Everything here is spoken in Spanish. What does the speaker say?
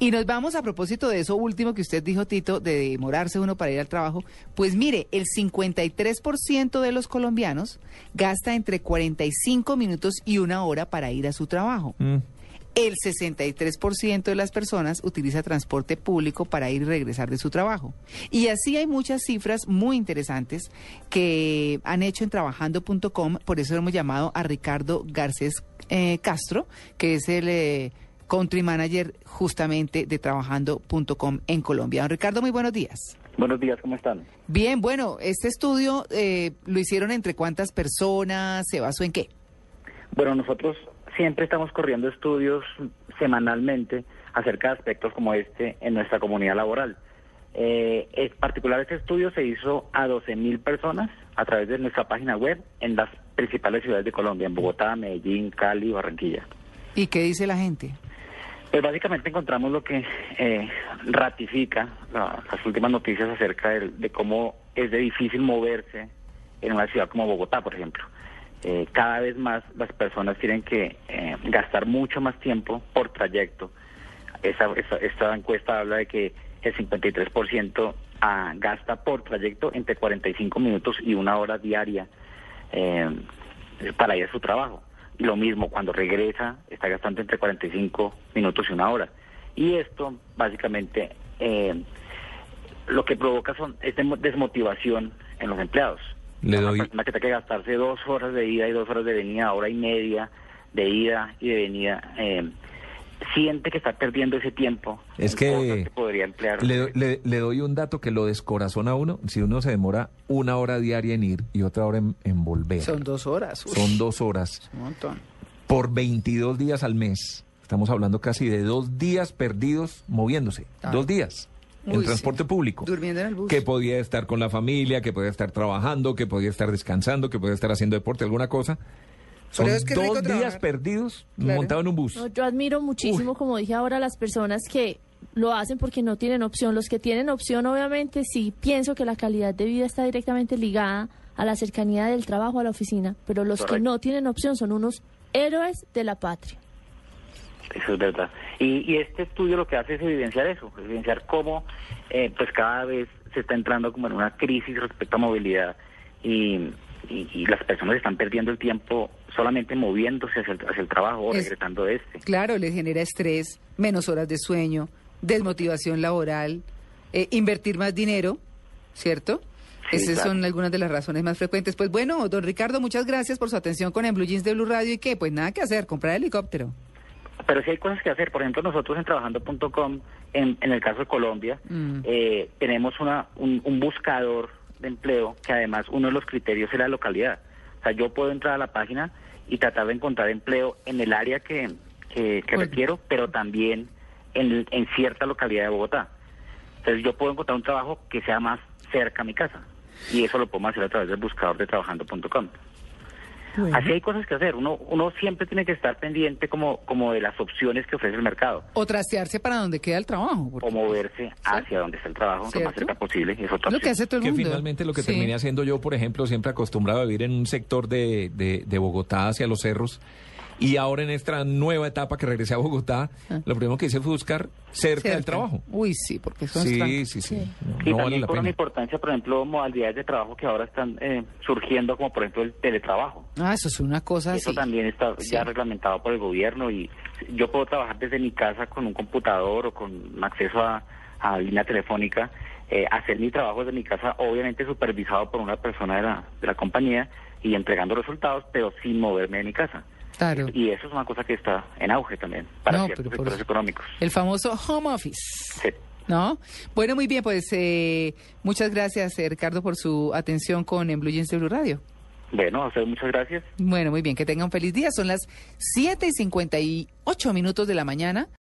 Y nos vamos a propósito de eso último que usted dijo, Tito, de demorarse uno para ir al trabajo. Pues mire, el 53% de los colombianos gasta entre 45 minutos y una hora para ir a su trabajo. Mm. El 63% de las personas utiliza transporte público para ir y regresar de su trabajo. Y así hay muchas cifras muy interesantes que han hecho en trabajando.com, por eso hemos llamado a Ricardo Garcés eh, Castro, que es el eh, country manager justamente de trabajando.com en Colombia. Don Ricardo, muy buenos días. Buenos días, ¿cómo están? Bien, bueno, este estudio eh, lo hicieron entre cuántas personas, se basó en qué? Bueno, nosotros siempre estamos corriendo estudios semanalmente acerca de aspectos como este en nuestra comunidad laboral. Eh, en particular, este estudio se hizo a 12.000 personas a través de nuestra página web en las principales ciudades de Colombia, en Bogotá, Medellín, Cali, Barranquilla. ¿Y qué dice la gente? Pues básicamente encontramos lo que eh, ratifica la- las últimas noticias acerca de, de cómo es de difícil moverse en una ciudad como Bogotá, por ejemplo. Eh, cada vez más las personas tienen que eh, gastar mucho más tiempo por trayecto. Esa, esa- esta encuesta habla de que el 53% ah, gasta por trayecto entre 45 minutos y una hora diaria eh, para ir a su trabajo. Y lo mismo, cuando regresa, está gastando entre 45 minutos y una hora. Y esto, básicamente, eh, lo que provoca son, es desmotivación en los empleados. Le Una doy- persona que tiene que gastarse dos horas de ida y dos horas de venida, hora y media de ida y de venida, eh, siente que está perdiendo ese tiempo. Es que podría emplear. Le, le- le doy un dato que lo descorazona a uno. Si uno se demora una hora diaria en ir y otra hora en, en volver, Son dos horas. Uy, son dos horas Un montón. por 22 días al mes. Estamos hablando casi de dos días perdidos moviéndose. Ah. Dos días en Uy, transporte sí. público. Durmiendo en el bus. Que podía estar con la familia, que podía estar trabajando, que podía estar descansando, que podía estar haciendo deporte, alguna cosa. Son dos días trabajar. perdidos Claro. montado en un bus. No, yo admiro muchísimo, como dije ahora, a las personas que lo hacen porque no tienen opción. Los que tienen opción, obviamente, sí pienso que la calidad de vida está directamente ligada a la cercanía del trabajo a la oficina, pero los que no tienen opción son unos héroes de la patria. Eso es verdad. Y, y este estudio lo que hace es evidenciar eso, evidenciar cómo eh, pues cada vez se está entrando como en una crisis respecto a movilidad y, y- y las personas están perdiendo el tiempo solamente moviéndose hacia el, hacia el trabajo o Es- regresando de este. Claro, les genera estrés, menos horas de sueño, desmotivación laboral, eh, invertir más dinero, ¿cierto? Sí, Esas claro. son algunas de las razones más frecuentes. Pues bueno, don Ricardo, muchas gracias por su atención con el Blue Jeans de Blue Radio. ¿Y qué? Pues nada que hacer, comprar helicóptero. Pero sí hay cosas que hacer. Por ejemplo, nosotros en trabajando.com, en, en el caso de Colombia, Mm. eh, tenemos una, un, un buscador de empleo que además uno de los criterios es la localidad. Sea, yo puedo entrar a la página y tratar de encontrar empleo en el área que, que, que Bueno. requiero, pero también en, en cierta localidad de Bogotá. Entonces yo puedo encontrar un trabajo que sea más cerca a mi casa. Y eso lo podemos hacer a través del buscador de trabajando.com. Así hay cosas que hacer. Uno, uno siempre tiene que estar pendiente como, como de las opciones que ofrece el mercado. O trastearse para donde queda el trabajo. porque O moverse hacia donde está el trabajo, lo más cerca posible. Es otra lo que hace todo el que mundo. finalmente lo que Sí. terminé haciendo yo, por ejemplo, siempre acostumbrado a vivir en un sector de, de, de Bogotá hacia los cerros. Y ahora en esta nueva etapa que regresé a Bogotá, Ah. lo primero que hice fue buscar cerca, del trabajo. Uy, sí, porque son Sí, sí, sí. Sí. No, Y no vale la cobran pena. importancia, por ejemplo, modalidades de trabajo que ahora están eh, surgiendo, como por ejemplo el teletrabajo. Ah, eso es una cosa Eso también está Sí. ya reglamentado por el gobierno y yo puedo trabajar desde mi casa con un computador o con acceso a, a línea telefónica, eh, hacer mi trabajo desde mi casa, obviamente supervisado por una persona de la, de la compañía y entregando resultados, pero sin moverme de mi casa. Claro. Y eso es una cosa que está en auge también para No, ciertos por sectores eso- económicos. El famoso home office. Sí. ¿No? Bueno, muy bien, pues eh, muchas gracias, eh, Ricardo, por su atención con en Blue Jeans de Blue Radio. Bueno, a ustedes muchas gracias. Bueno, muy bien, que tengan un feliz día. Son las 7 y 58 minutos de la mañana.